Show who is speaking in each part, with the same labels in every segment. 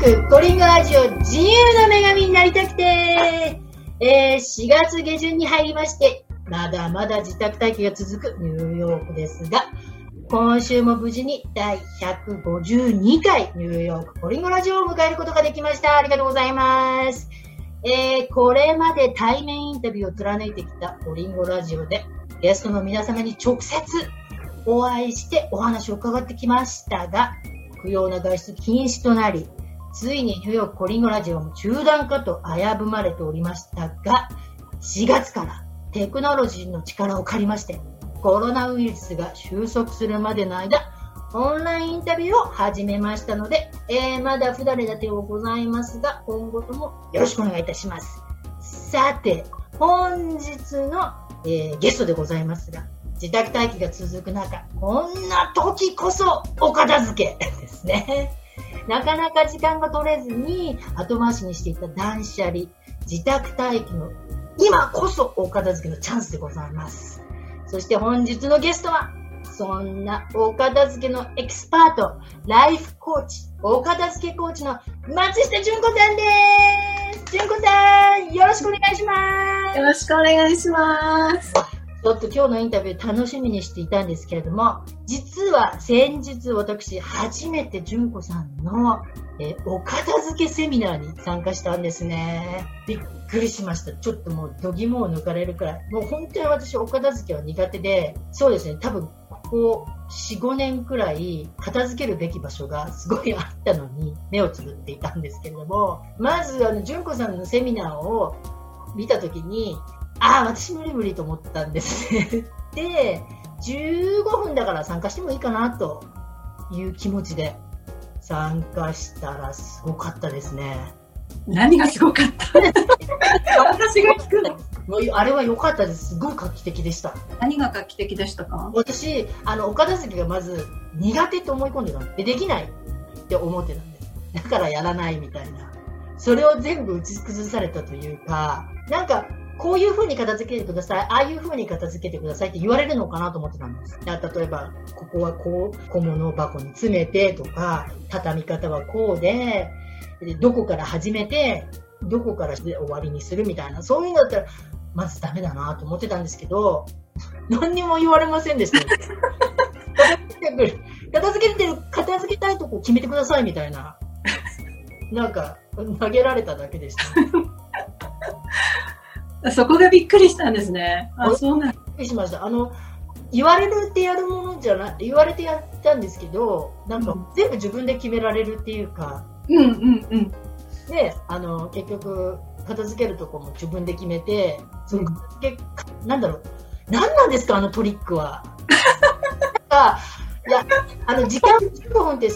Speaker 1: ークコリングラジオ自由の女神になりたくて、えー、4月下旬に入りまして、まだまだ自宅待機が続くニューヨークですが、今週も無事に第152回ニューヨークコリンゴラジオを迎えることができました。ありがとうございます。えー、これまで対面インタビューを貫いてきたコリンゴラジオでゲストの皆様に直接お会いしてお話を伺ってきましたが、不要な外出禁止となり、ついにニューヨークコリンゴラジオも中断かと危ぶまれておりましたが、4月からテクノロジーの力を借りまして、コロナウイルスが収束するまでの間、オンラインインタビューを始めましたので、えー、まだ不慣れだてをございますが、今後ともよろしくお願いいたします。さて、本日の、えー、ゲストでございますが、自宅待機が続く中、こんな時こそお片付けですね。なかなか時間が取れずに後回しにしていた断捨離、自宅待機の今こそお片付けのチャンスでございます。そして本日のゲストは、そんなお片付けのエキスパート、ライフコーチ、お片付けコーチの松下純子さんです。純子さん、よろしくお願いします。
Speaker 2: よろしくお願いします。
Speaker 1: ちょっと今日のインタビュー楽しみにしていたんですけれども、実は先日私初めて純子さんの、えお片付けセミナーに参加したんですね。びっくりしました。ちょっともう度肝を抜かれるくらい。もう本当に私お片付けは苦手で、そうですね、多分ここ4、5年くらい片付けるべき場所がすごいあったのに目をつぶっていたんですけれども、まずあの、純子さんのセミナーを見たときに、ああ、私無理無理と思ったんですね。で、15分だから参加してもいいかなという気持ちで参加したらすごかったですね。
Speaker 2: 何がすごかった？私が聞くの？
Speaker 1: あれは良かったです。すごい画期的でした。
Speaker 2: 何が画期的でしたか？
Speaker 1: 私、あの、岡田付がまず苦手と思い込んでたんで、できないって思ってたんです。だからやらないみたいな。それを全部打ち崩されたというか、なんか、こういう風に片付けてください、ああいう風に片付けてくださいって言われるのかなと思ってたんです。例えば、ここはこう、小物箱に詰めてとか、畳み方はこうで、どこから始めて、どこから終わりにするみたいな、そういうのだったら、まずダメだなと思ってたんですけど、何にも言われませんでした。片付けてる、片付けたいとこ決めてくださいみたいな、なんか、投げられただけでした。
Speaker 2: そこがびっくりしたんですね。あ、そうなん。びっ
Speaker 1: くりしました。あの、言われるってやるものじゃな言われてやったんですけど、なんか全部自分で決められるっていうか、
Speaker 2: うんうんうん。
Speaker 1: で、あの、結局、片付けるとこも自分で決めて、その片付け、うん、なんだろう、何なんですか、あのトリックは。なんか、いや、あの、時間15分って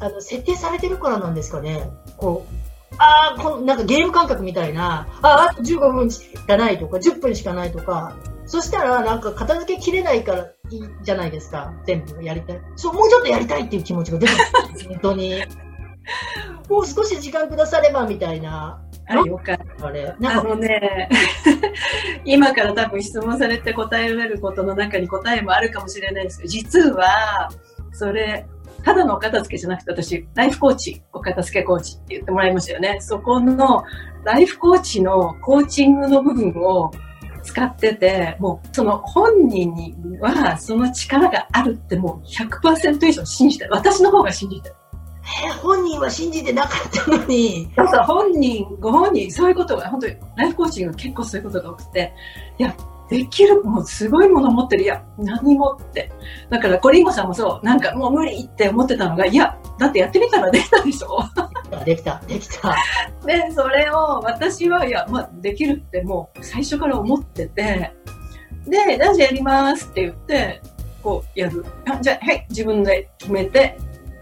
Speaker 1: あの設定されてるからなんですかね。こう、ああ、こなんかゲーム感覚みたいな、ああ、と15分しかないとか、10分しかないとか、そしたらなんか片付けきれないからいいじゃないですか、全部やりたい。そう、もうちょっとやりたいっていう気持ちが出てくる、本当に。もう少し時間くださればみたいな。
Speaker 2: あよかった。あれ。あのね、今から多分質問されて答えられることの中に答えもあるかもしれないですけど、実は、それ、ただのお片付けじゃなくて私、ライフコーチ、お片付けコーチって言ってもらいましたよね。そこのライフコーチのコーチングの部分を使ってて、もうその本人にはその力があるってもう100%以上信じてる。私の方が信じてる。
Speaker 1: え本人は信じてなかったのに。
Speaker 2: そうそう、本人、ご本人、そういうことが、本当に、ライフコーチング結構そういうことが多くて、いや、できる、もうすごいもの持ってる。いや、何もって。だから、コリンゴさんもそう、なんかもう無理って思ってたのが、いや、だってやってみたらできたでしょ
Speaker 1: できた、できた。
Speaker 2: で、それを私は、いや、まあ、できるってもう最初から思ってて、で、じゃあやりますって言って、こうやる。あじゃあ、はい、自分で決めて、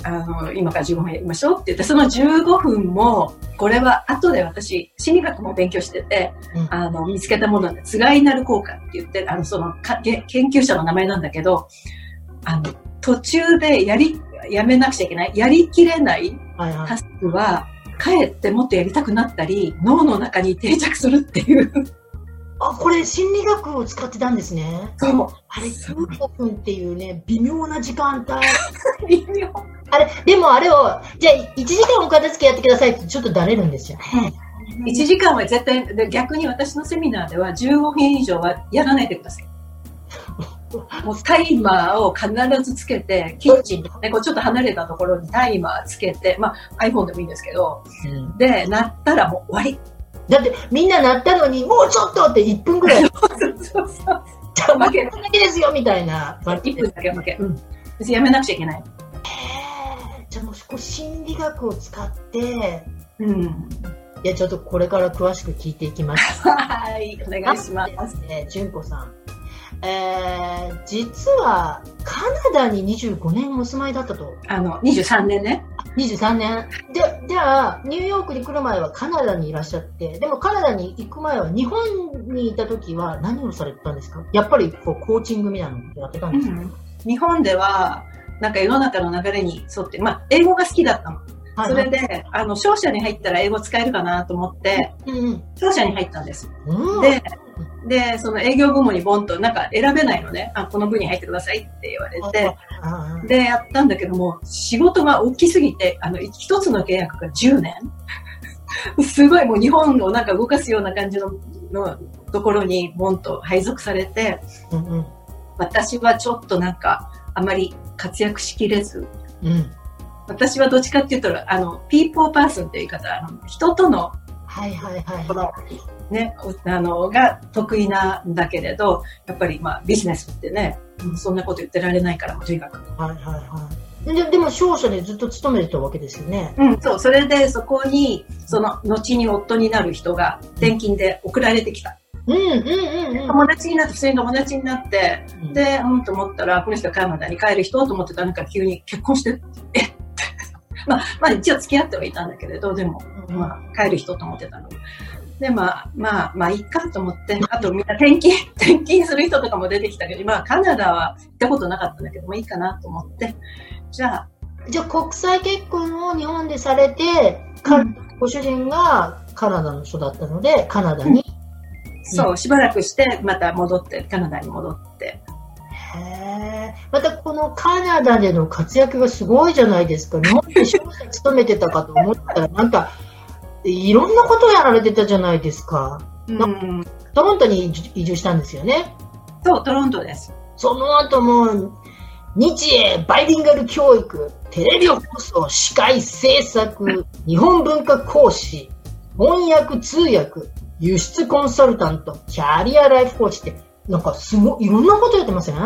Speaker 2: あの、今から15分やりましょうって言って、その15分も、これは後で私、心理学も勉強してて、うん、あの、見つけたもので、つがいなる効果って言って、あの、そのか、研究者の名前なんだけど、あの、途中でやり、やめなくちゃいけない、やりきれない。タスクは、かえってもっとやりたくなったり、脳の中に定着するっていう
Speaker 1: あ、これ心理学を使ってたんですね。
Speaker 2: そう。
Speaker 1: あれ、
Speaker 2: そう
Speaker 1: 15分っていうね、微妙な時間帯。
Speaker 2: 微妙。
Speaker 1: あれ、でもあれを、じゃあ1時間お片付けやってくださいってちょっとだれるんですよね。
Speaker 2: 1時間は絶対、で逆に私のセミナーでは15分以上はやらないでください。もうタイマーを必ずつけて、キッチンでね、こうちょっと離れたところにタイマーつけて、まあ iPhone でもいいんですけど、
Speaker 1: うん
Speaker 2: で、鳴ったらもう終わ
Speaker 1: だってみんな鳴ったのに、もうちょっとって1分ぐらい。
Speaker 2: り。そうそう。
Speaker 1: じゃあ、負けるだけですよみたいな。
Speaker 2: 1分だけ負け。うん。別にやめなくちゃいけない。
Speaker 1: じゃあもう心理学を使って、
Speaker 2: うん。
Speaker 1: いや、ちょっとこれから詳しく聞いていきます。
Speaker 2: はい、お願いします。
Speaker 1: ですね、純子さん。えー、実はカナダに25年お住まいだったと。
Speaker 2: あの、23年ね。
Speaker 1: 23年。で、じゃあ、ニューヨークに来る前はカナダにいらっしゃって、でもカナダに行く前は日本にいた時は何をされてたんですか？やっぱりこうコーチングみたいなことやってたんですか、
Speaker 2: 日本では、なんか世の中の流れに沿って、まあ、英語が好きだったの。
Speaker 1: はい
Speaker 2: それで、あの、商社に入ったら英語使えるかなと思って、
Speaker 1: うん
Speaker 2: 商社に入ったんです。
Speaker 1: うん。
Speaker 2: で、で、その営業部門にボンと、なんか選べないのね。あ、この部に入ってくださいって言われて、
Speaker 1: あ
Speaker 2: で、やったんだけども、仕事が大きすぎて、あの、一つの契約が10年 すごいもう日本をなんか動かすような感じの、のところにボンと配属されて、
Speaker 1: うんうん
Speaker 2: 私はちょっとなんか、あまり活躍しきれず、
Speaker 1: うん。
Speaker 2: 私はどっちかっていうと、あの、ピーポーパーソンっていう言い方、あの人との、
Speaker 1: はいはいはい。
Speaker 2: この、ね、あの、が得意なんだけれど、やっぱりまあビジネスってね、そんなこと言ってられないから、とにかく。
Speaker 1: はいはいはい。ででも商社でずっと勤めてたわけですよね。
Speaker 2: うん、そう、それでそこに、その、後に夫になる人が転勤で送られてきた。
Speaker 1: うんうんうんうん。
Speaker 2: 友達になって、普通に友達になって、
Speaker 1: うん
Speaker 2: で、うんと思ったら、この人カナダに帰る人と思ってたら、なんか急に結婚して、え？って まあ、まあ一応付き合ってはいたんだけれど、でも、
Speaker 1: うん
Speaker 2: まあ、帰る人と思ってたの。で、まあ、まあ、まあ、いいかと思って、あとみんな転勤、転勤する人とかも出てきたけど、まあ、カナダは行ったことなかったんだけども、いいかなと思って、じゃあ、
Speaker 1: じゃあ国際結婚を日本でされて、か
Speaker 2: うん
Speaker 1: ご主人がカナダの人だったので、カナダに。
Speaker 2: そう、しばらくして、また戻って、カナダに戻って。
Speaker 1: へえ。またこのカナダでの活躍がすごいじゃないですか。日本で商社勤めてたかと思ったら、なんか、いろんなことやられてたじゃないですか。
Speaker 2: うん。
Speaker 1: トロントに移住移住したんですよね。
Speaker 2: そう、トロントです。
Speaker 1: その後も、日英バイリンガル教育、テレビ放送、司会制作、日本文化講師、翻訳通訳、輸出コンサルタント、キャリアライフコーチって、なんかすごい、いろんなことやってません？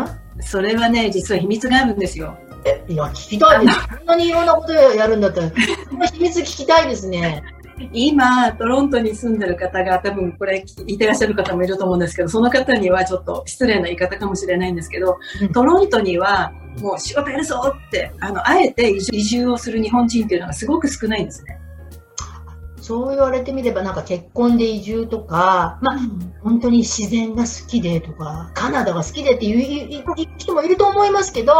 Speaker 2: それはね、実は秘密があるんですよ。
Speaker 1: え、いや、聞きたいです。こんなにいろんなことやるんだったら、その秘密聞きたいですね。
Speaker 2: 今、トロントに住んでる方が多分これ聞いてらっしゃる方もいると思うんですけど、その方にはちょっと失礼な言い方かもしれないんですけど、
Speaker 1: うん
Speaker 2: トロントにはもう仕事やるぞって、あの、あえて移住をする日本人っていうのがすごく少ないんですね。
Speaker 1: そう言われてみれば、なんか結婚で移住とか、まあ、本当に自然が好きでとか、カナダが好きでっていう人もいると思いますけど、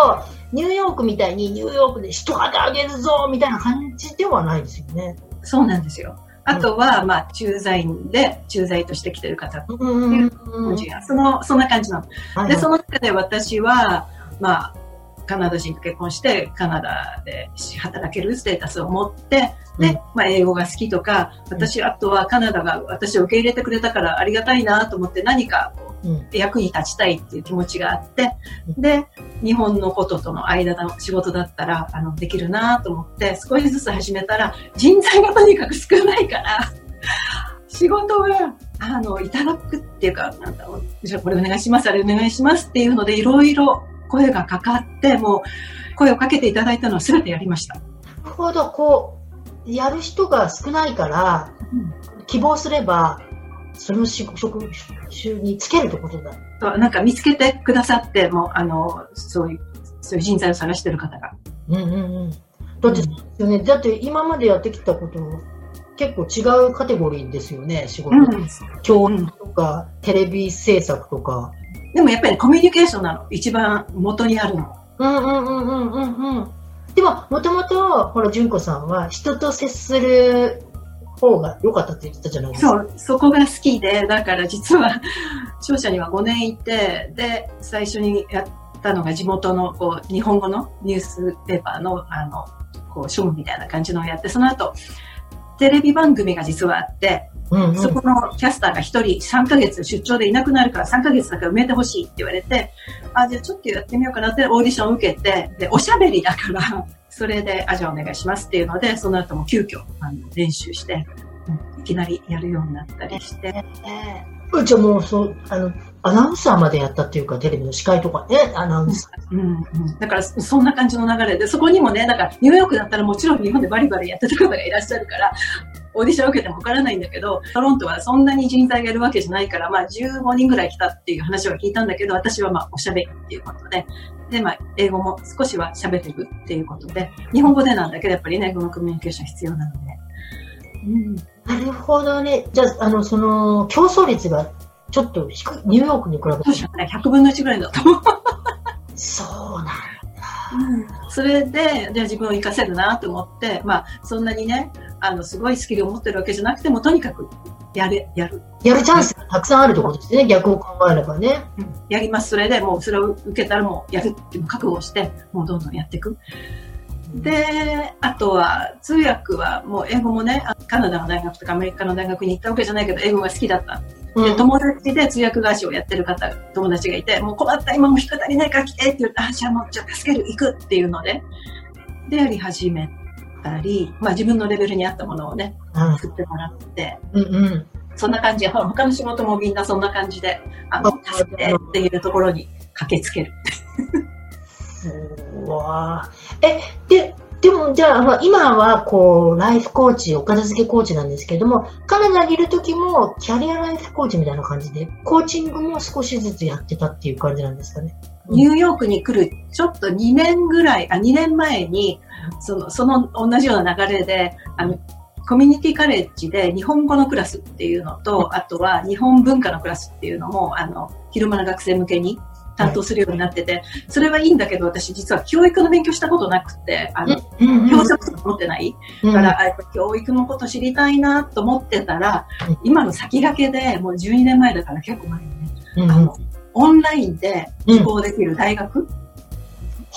Speaker 1: ニューヨークみたいにニューヨークで一肌あげるぞみたいな感じではないですよね。
Speaker 2: そうなんですよ。あとは、まあ、駐在員で、駐在として来てる方、
Speaker 1: うんうんうん。
Speaker 2: その、そんな感じなの。で、その中で私は、まあ、カナダ人と結婚して、カナダで働けるステータスを持って、で、
Speaker 1: うん。
Speaker 2: まあ、英語が好きとか、私、あとはカナダが私を受け入れてくれたからありがたいなと思って何か役に立ちたいっていう気持ちがあって、
Speaker 1: う
Speaker 2: で、日本のこととの間の仕事だったら、あの、できるなと思って、少しずつ始めたら、人材がとにかく少ないから、仕事が、あの、いただくっていうか、なんだろう、じゃあこれお願いします、あれお願いしますっていうので、いろいろ声がかかって、もう、声をかけていただいたのは全てやりました。
Speaker 1: なるほど、こう、やる人が少ないから、希望すれば、その職職種につけるってことだ。
Speaker 2: なんか見つけてくださって、もう、あの、そういう、そういう人材を探してる方が。
Speaker 1: うんうんうん。だって、そうですよね、だって今までやってきたこと、結構違うカテゴリーですよね、仕事。
Speaker 2: うん
Speaker 1: 教育とか、テレビ制作とか。
Speaker 2: でもやっぱりコミュニケーションなの。一番元にあるの。
Speaker 1: うんうんうんうんうんうん。でも、もともと、ほら、純子さんは人と接する方が良かったって言ってたじゃないですか。
Speaker 2: そう、そこが好きで、だから実は、商社には5年いて、で、最初にやったのが地元の、こう、日本語のニュースペーパーの、あの、こう、書務みたいな感じのをやって、その後、テレビ番組が実はあって、
Speaker 1: うんうん。
Speaker 2: そこのキャスターが一人3ヶ月出張でいなくなるから3ヶ月だから埋めてほしいって言われて、あ、じゃあちょっとやってみようかなってオーディションを受けて、で、おしゃべりだから、それで、あ、じゃあお願いしますっていうので、その後も急遽あの練習して、いきなりやるようになったりして、
Speaker 1: うちはもう、そう、あの、アナウンサーまでやったっていうか、テレビの司会とか。ね、アナウンサ
Speaker 2: うんうん、だからそんな感じの流れで、そこにもね、なんかニューヨークだったらもちろん日本でバリバリやってた方がいらっしゃるから、オーディション受けてもわからないんだけど、トロントはそんなに人材がいるわけじゃないから、まあ15人ぐらい来たっていう話は聞いたんだけど、私はまあおしゃべりっていうことで、で、まあ英語も少しは喋れるっていうことで、日本語でなんだけど、やっぱりね、英語のコミュニケーション必要なので。うん、
Speaker 1: ー。なるほどね。じゃあ、あの、その、競争率がちょっと低い、ニューヨークに比べて。
Speaker 2: そうね、100分の1ぐらいだと思う。
Speaker 1: そうなんだ。
Speaker 2: それで、じゃあ自分を活かせるなと思って、まあ、そんなにね、あの、すごいスキルを持ってるわけじゃなくても、とにかく、やれ、やる。
Speaker 1: やるチャンスがたくさんあるってことですね。逆を考えればね。
Speaker 2: やります。それでもう、それを受けたらもう、やるっていう覚悟をして、もうどんどんやっていく。で、あとは、通訳は、もう英語もね、あカナダの大学とかアメリカの大学に行ったわけじゃないけど、英語が好きだった。で、
Speaker 1: うん。
Speaker 2: 友達で通訳会社をやってる方、友達がいて、もう困った、今も人足りないから来てって言って、あ、じゃあもう、じゃあ助ける、行くっていうので、で、やり始めたり、まあ自分のレベルに合ったものをね、
Speaker 1: うん
Speaker 2: 作ってもらって、
Speaker 1: うんうん。そ
Speaker 2: そんな感じで、ほら他の仕事もみんなそんな感じで、あの、
Speaker 1: あ
Speaker 2: 助けてっていうところに駆けつける。
Speaker 1: わえ、で、でもじゃあ、まあ、今はこう、ライフコーチ、お片付けコーチなんですけども、カナダにいる時も、キャリアライフコーチみたいな感じで、コーチングも少しずつやってたっていう感じなんですかね。
Speaker 2: ニューヨークに来る、ちょっと2年ぐらい、あ、2年前に、その、その同じような流れで、あの、コミュニティカレッジで日本語のクラスっていうのと、あとは日本文化のクラスっていうのも、あの、昼間の学生向けに担当するようになってて、それはいいんだけど、私実は教育の勉強したことなくて、あの、
Speaker 1: うんうん
Speaker 2: 教職とか持ってない。
Speaker 1: うん。
Speaker 2: だから、あやっぱ教育のこと知りたいなと思ってたら
Speaker 1: うん、
Speaker 2: 今の先駆けで、もう12年前だから結構前にね、
Speaker 1: うん
Speaker 2: あの、オンラインで希望できる大学、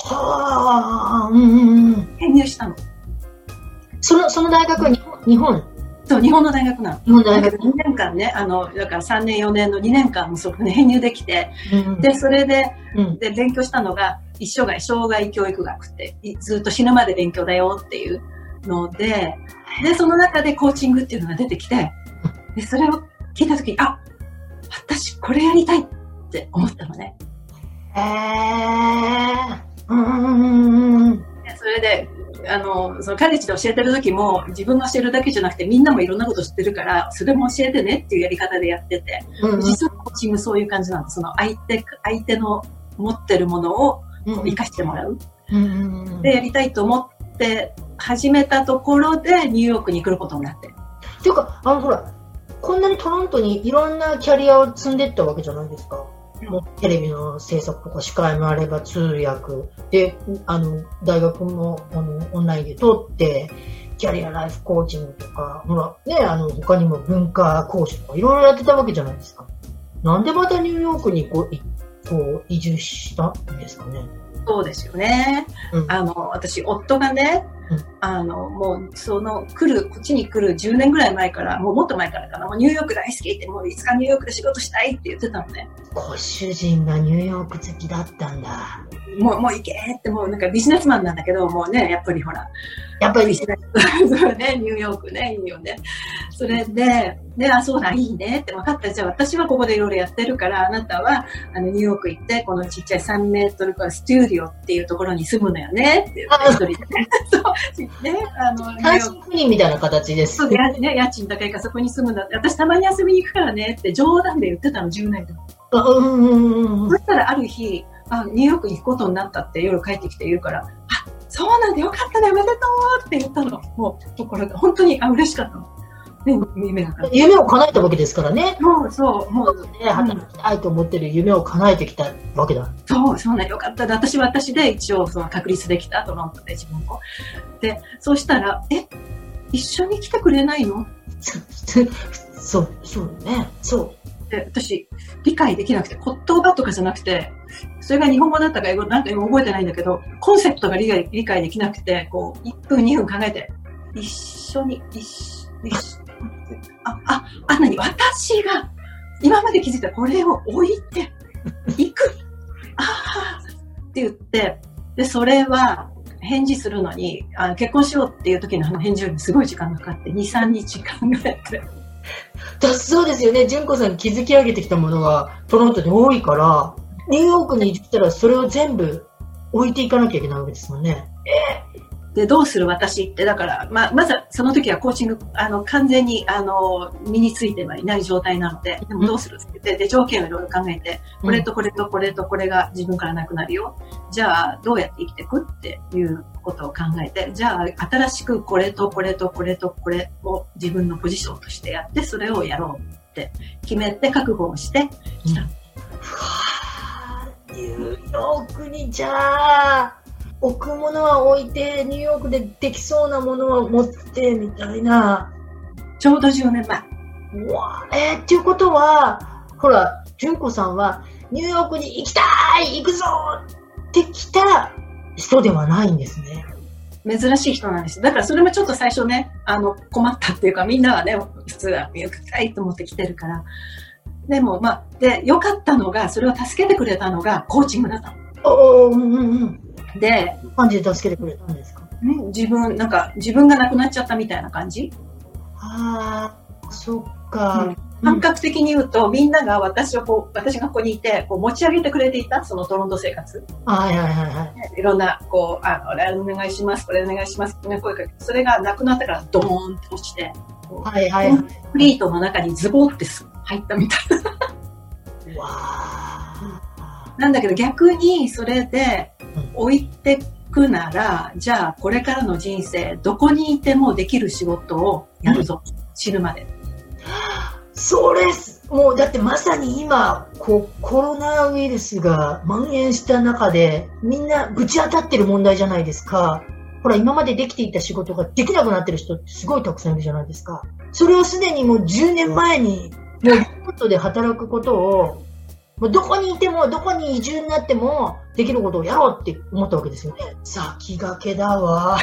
Speaker 1: はあ、うんうんうん。
Speaker 2: 編入したの。
Speaker 1: その、その大学は日本、日本、
Speaker 2: そう、日本の大学なの。
Speaker 1: 日本大学。
Speaker 2: 2年間ね、あの、だから3年4年の2年間もそこに編入できて、
Speaker 1: うん
Speaker 2: で、それで、
Speaker 1: うん、
Speaker 2: で、勉強したのが、一生涯、障害教育学って、いずっと死ぬまで勉強だよっていうので、で、その中でコーチングっていうのが出てきて、で、それを聞いたときに、あ、私これやりたいって思ったのね。
Speaker 1: へえ。うんうんうんうん。
Speaker 2: でそれで、あの、そのカレッジで教えてる時も、自分が教えるだけじゃなくて、みんなもいろんなこと知ってるから、それも教えてねっていうやり方でやってて、
Speaker 1: うんうん
Speaker 2: 実はコーチングそういう感じなんです。その相手、相手の持ってるものを
Speaker 1: うん
Speaker 2: 生かしてもらう。
Speaker 1: うんうんうん
Speaker 2: で、やりたいと思って始めたところで、ニューヨークに来ることになって。
Speaker 1: っていうか、あの、ほら、こんなにトロントにいろんなキャリアを積んでったわけじゃないですか。テレビの制作とか司会もあれば通訳で、あの、大学もあのオンラインで取って、キャリアライフコーチングとか、ほら、ね、あの、他にも文化講師とかいろいろやってたわけじゃないですか。なんでまたニューヨークにこう、いこう移住したんですかね。
Speaker 2: そうですよね。
Speaker 1: うん
Speaker 2: あの、私、夫がね、
Speaker 1: うん
Speaker 2: あの、もう、その、来る、こっちに来る10年ぐらい前から、もうもっと前からかな、もうニューヨーク大好きって、もういつかニューヨークで仕事したいって言ってたのね。
Speaker 1: ご主人がニューヨーク好きだったんだ。
Speaker 2: もう、もう行けって、もうなんかビジネスマンなんだけど、もうね、やっぱりほら、
Speaker 1: やっぱり
Speaker 2: ビジネス、そうね、ニューヨークね、いいよね。それで、で、あ、そうだ、いいねって分かった。じゃあ私はここでいろいろやってるから、あなたは、あの、ニューヨーク行って、このちっちゃい3メートルからスタジオっていうところに住むのよねって言って、一人でね。そう、ね、あの、
Speaker 1: 単身赴任みたいな形です。
Speaker 2: そうね、家賃高いからそこに住むんだって、私たまに遊びに行くからねって冗談で言ってたの、10年で。
Speaker 1: うんうんうんうん
Speaker 2: そしたらある日、あ、ニューヨークに行くことになったって夜帰ってきて言うから、あ、そうなんだよかったね、おめでとうって言ったの。もう、ところが、本当に、あ、嬉しかったの。ね、夢が叶っ
Speaker 1: 夢を叶えたわけですからね。
Speaker 2: た。そうそう、もう、
Speaker 1: ね、働きたいと思ってる夢を叶えてきたわけだ。
Speaker 2: そう、そうね、よかったで。私は私で一応、その確立できた、トロントで自分を。で、そうしたら、え、一緒に来てくれないの？
Speaker 1: そう、そうね。そう。
Speaker 2: で、私、理解できなくて、言葉とかじゃなくて、それが日本語だったか英語なんか今覚えてないんだけど、コンセプトが理解理解できなくて、こう、1分2分考えて、一緒に、一緒、一緒、あ、あ、あ、なに、私が、今まで気づいたこれを置いて、行く。ああ、って言って、で、それは、返事するのに、あの結婚しようっていう時のあの返事よりすごい時間がかかって、2、3日考えて。
Speaker 1: だそうですよね。純子さんが築き上げてきたものがトロントで多いから、ニューヨークに行ったらそれを全部置いていかなきゃいけないわけですもんね。
Speaker 2: で、どうする私って、だから、まあ、まずはその時はコーチング、あの、完全に、あの、身についてはいない状態なので、でもどうするって言って、で、条件をいろいろ考えて、これとこれとこれとこれが自分からなくなるよ。じゃあ、どうやって生きていくっていうことを考えて、じゃあ、新しくこれとこれとこれとこれを自分のポジションとしてやって、それをやろうって決めて、覚悟をして、来た。
Speaker 1: はあ、ニューヨークにじゃあ、置くものは置いて、ニューヨークでできそうなものは持ってみたいな。
Speaker 2: ちょうど10年前。
Speaker 1: うわえー、っていうことは、ほら、純子さんは、ニューヨークに行きたい行くぞって来た人ではないんですね。
Speaker 2: 珍しい人なんです。だからそれもちょっと最初ね、あの、困ったっていうか、みんなはね、普通はよくたいと思って来てるから。でも、まあ、で、良かったのが、それを助けてくれたのが、コーチングだった
Speaker 1: おおうんうんうん。
Speaker 2: の。で、
Speaker 1: 感じで助けてくれたんですか？
Speaker 2: ん自分、なんか、自分がなくなっちゃったみたいな感じ？
Speaker 1: ああ、そっか。
Speaker 2: 感覚的に言うと、みんなが私をこう、私がここにいて、こう持ち上げてくれていた、そのトロント生活。
Speaker 1: はいはいはいはい。
Speaker 2: いろんな、こう、あの、あれお願いします、これお願いします、ね、声かけて、それがなくなったから、ドーンって落ちて、
Speaker 1: はいはいはい。
Speaker 2: フリートの中にズボンって入ったみたいな。
Speaker 1: うわあ。
Speaker 2: なんだけど逆にそれで
Speaker 1: うん
Speaker 2: 置いてくなら、じゃあこれからの人生、どこにいてもできる仕事をやるぞ。死ぬまで。
Speaker 1: それす、もうだってまさに今、こう、コロナウイルスが蔓延した中で、みんなぶち当たってる問題じゃないですか。ほら、今までできていた仕事ができなくなってる人ってすごいたくさんいるじゃないですか。それをすでにもう10年前に、もうリモートで働くことを、もうどこにいても、どこに移住になっても、できることをやろうって思ったわけですよね。先駆けだわ。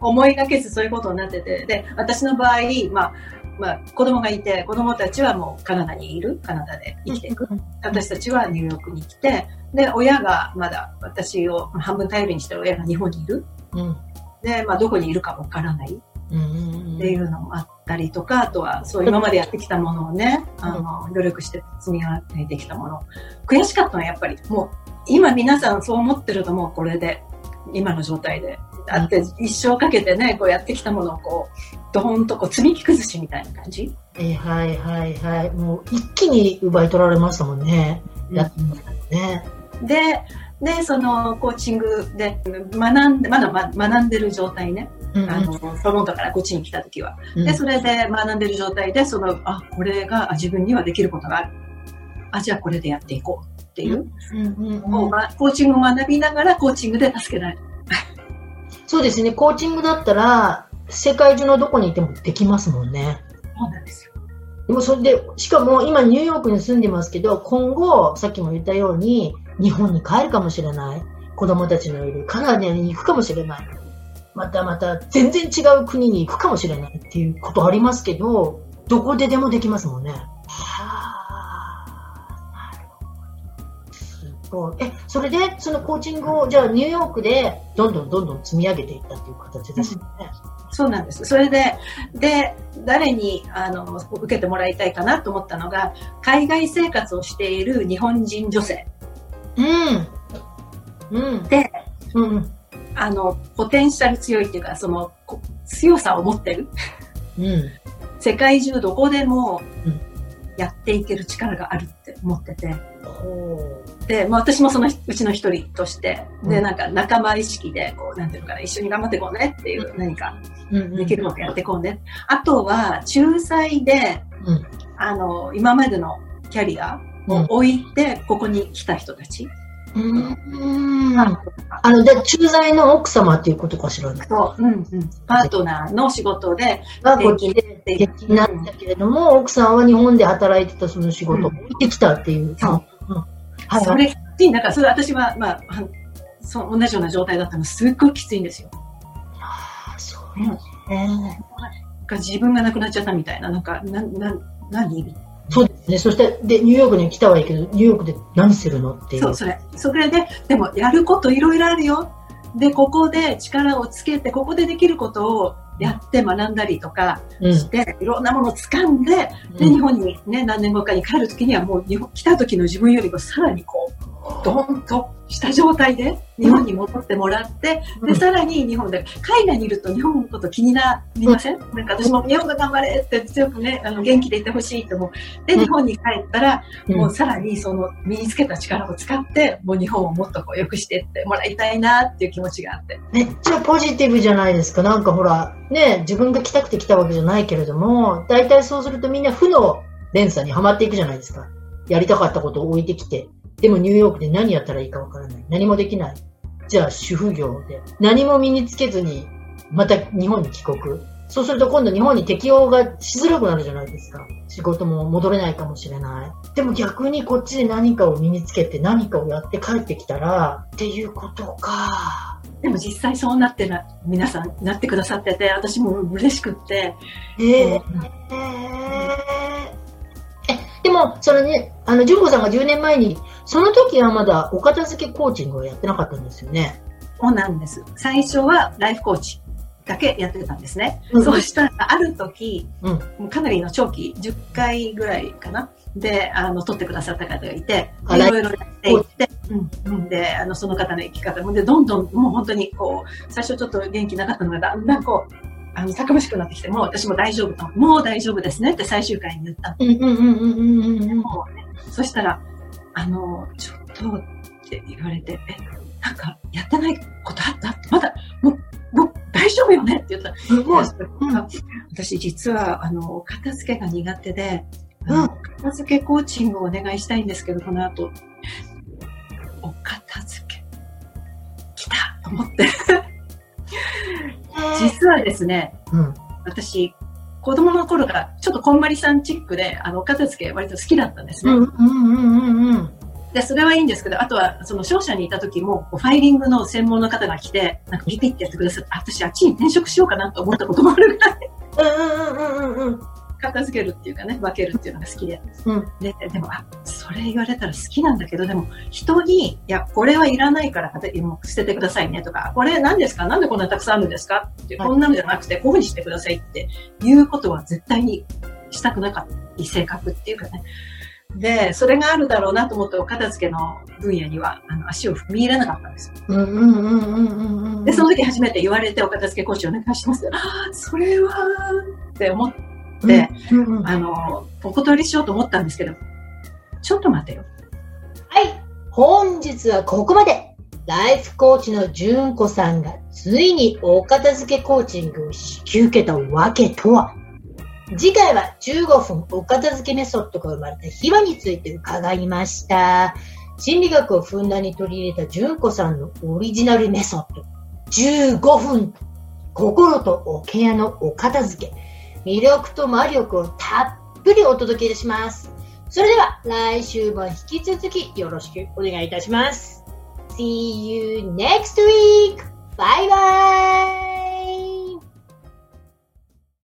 Speaker 2: 思いがけずそういうことになってて。で、私の場合、まあ、まあ、子供がいて、子供たちはもうカナダにいる。カナダで生きていく。私たちはニューヨークに来て、で、親がまだ私を半分頼りにしてる親が日本にいる。
Speaker 1: うん。
Speaker 2: で、まあ、どこにいるかわからない。っていうのもあったりとか、あとはそう今までやってきたものをね、あの、努力して積み上げてきたもの。悔しかったのはやっぱり、もう今皆さんそう思ってると思う、これで。今の状態で。だって一生かけてね、こうやってきたものをこう、ドーンとこう積み木崩しみたいな感じ。
Speaker 1: はいはいはいはい。もう一気に奪い取られましたもんね。やってましたね。
Speaker 2: で、で、そのコーチングで学んで、まだま学んでる状態ね。
Speaker 1: うん
Speaker 2: あの、トロントからこっちに来た時は。
Speaker 1: うん
Speaker 2: で、それで学んでる状態で、その、あ、これがあ自分にはできることがある。あ、じゃあこれでやっていこうっていう、
Speaker 1: うんうん
Speaker 2: こうまコーチングを学びながらコーチングで助けられる。
Speaker 1: そうですね。コーチングだったら、世界中のどこにいてもできますもんね。
Speaker 2: そうなんですよ。
Speaker 1: でもそれで、しかも今ニューヨークに住んでますけど、今後、さっきも言ったように、日本に帰るかもしれない。子供たちのいるカナダに行くかもしれない。またまた全然違う国に行くかもしれないっていうことありますけど、どこででもできますもんね。はあ、なるほど。え、それで、そのコーチングを、じゃあニューヨークで、どんどんどんどん積み上げていったっていう形ですね。
Speaker 2: そうなんです。それで、で、誰に、あの、受けてもらいたいかなと思ったのが、海外生活をしている日本人女性。
Speaker 1: うん。うん。
Speaker 2: で、
Speaker 1: うんうん。
Speaker 2: あの、ポテンシャル強いっていうか、その、こ強さを持ってる。
Speaker 1: うん。
Speaker 2: 世界中どこでも
Speaker 1: うん
Speaker 2: やっていける力があるって思ってて。
Speaker 1: ほ
Speaker 2: で、まあ私もそのうちの一人として、で、
Speaker 1: うん
Speaker 2: なんか仲間意識で、こう、なんていうのかな、一緒に頑張っていこうねっていう何かできることやっていこうね。あとは、仲裁で、
Speaker 1: うん。
Speaker 2: あの、今までのキャリアを置いて、ここに来た人たち。
Speaker 1: うん。あの、で、駐在の奥様っていうことかしらね。
Speaker 2: そう、うんうん。パートナーの仕事で、
Speaker 1: がこっちで転勤になったけれども、奥さんは日本で働いてたその仕事を置いてきたっていう。
Speaker 2: そう
Speaker 1: うんはい
Speaker 2: それき。だから、それ私は、まあ、そう同じような状態だったのすっごいきついんですよ。
Speaker 1: あそう
Speaker 2: うん
Speaker 1: ね。
Speaker 2: なんか自分がなくなっちゃったみたいな、なんか、な、な、何？
Speaker 1: そうですね。そして、で、ニューヨークに来たはいいけど、ニューヨークで何するのっていう。
Speaker 2: そう、それ。それで、でも、やることいろいろあるよ。で、ここで力をつけて、ここでできることをやって学んだりとか
Speaker 1: うん。
Speaker 2: して、いろんなものを掴んで、で、
Speaker 1: うん
Speaker 2: 日本にね、何年後かに帰るときにはもう日本、来た時の自分よりもさらにこう、ドーンとした状態で日本に戻ってもらって、で、
Speaker 1: うん
Speaker 2: さらに日本で、海外にいると日本のこと気になりません、なんか私も日本が頑張れって強くね、あの、元気でいてほしいと思う。で、
Speaker 1: うん
Speaker 2: 日本に帰ったら、
Speaker 1: うん
Speaker 2: もうさらにその身につけた力を使って、もう日本をもっとこう良くしていってもらいたいなっていう気持ちがあって。
Speaker 1: めっちゃポジティブじゃないですか。なんかほら、ね、自分が来たくて来たわけじゃないけれども、大体そうするとみんな負の連鎖にはまっていくじゃないですか。やりたかったことを置いてきて、でもニューヨークで何やったらいいかわからない。何もできない。じゃあ主婦業で。何も身につけずに、また日本に帰国。そうすると今度日本に適応がしづらくなるじゃないですか。仕事も戻れないかもしれない。でも逆にこっちで何かを身につけて何かをやって帰ってきたら、っていうことか。
Speaker 2: でも実際そうなってな、皆さんなってくださってて、私も嬉しくって、
Speaker 1: えーえ、でも、そのね、あの、純子さんが10年前に、その時はまだお片付けコーチングをやってなかったんですよね。
Speaker 2: そうなんです。最初はライフコーチだけやってたんですね。
Speaker 1: うん
Speaker 2: そうしたら、ある時、
Speaker 1: うん
Speaker 2: もうかなりの長期、10回ぐらいかな。で、あの、取ってくださった方がいて、
Speaker 1: あ
Speaker 2: いろいろやっていって、うん、うんで、あの、その方の生き方も、で、どんどん、もう本当に、こう、最初ちょっと元気なかったのが、だんだんこう、あの、たくましくなってきて、もう私も大丈夫と、もう大丈夫ですね。って最終回に言った。の
Speaker 1: うんうんうんうんうんうん。
Speaker 2: もうね、そしたら、あの、ちょっとって言われて、え、なんかやってないことあった？まだ、もう、もう大丈夫よね？って言ったら、
Speaker 1: すごい。
Speaker 2: うん。私実は、あの、片付けが苦手で、
Speaker 1: うん。
Speaker 2: 片付けコーチングをお願いしたいんですけど、この後、お片付け、来たと思って。実はですね、
Speaker 1: うん。
Speaker 2: 私、子供の頃からちょっとこんまりさんチックで、あの、お片付け割と好きだったんですね。
Speaker 1: うんうんうん。
Speaker 2: で、それはいいんですけど、あとは、その商社にいた時も、ファイリングの専門の方が来て、なんかピピってやってくださって、あ私あっちに転職しようかなと思ったこともあるぐらい、
Speaker 1: うんうんうんうんうん。
Speaker 2: 片付けるっていうかね、分けるっていうのが好きで。
Speaker 1: うん
Speaker 2: で、でも、あ、それ言われたら好きなんだけど、でも、人に、いや、これはいらないからもう捨ててくださいねとか、これ何ですか？なんでこんなたくさんあるんですか？って、
Speaker 1: はい
Speaker 2: こんなのじゃなくて、こういうふうにしてくださいっていうことは絶対にしたくなかった性格っていうかね。で、それがあるだろうなと思って、お片付けの分野には、あの、足を踏み入れなかったんですよ。
Speaker 1: うんうんうんうんうんうん。
Speaker 2: で、その時初めて言われて、お片付け講師お願いします。ああ、それは、って思って、
Speaker 1: うんうんうん
Speaker 2: あの、お断りしようと思ったんですけど、ちょっと待てよ。
Speaker 1: はい。本日はここまで。ライフコーチの純子さんがついにお片付けコーチングを引き受けたわけとは次回は15分お片付けメソッドが生まれた秘話について伺いました。心理学をふんだんに取り入れた純子さんのオリジナルメソッド。15分心とお部屋のお片付け。魅力と魔力をたっぷりお届けします。それでは来週も引き続きよろしくお願いいたします。See you next week! Bye bye!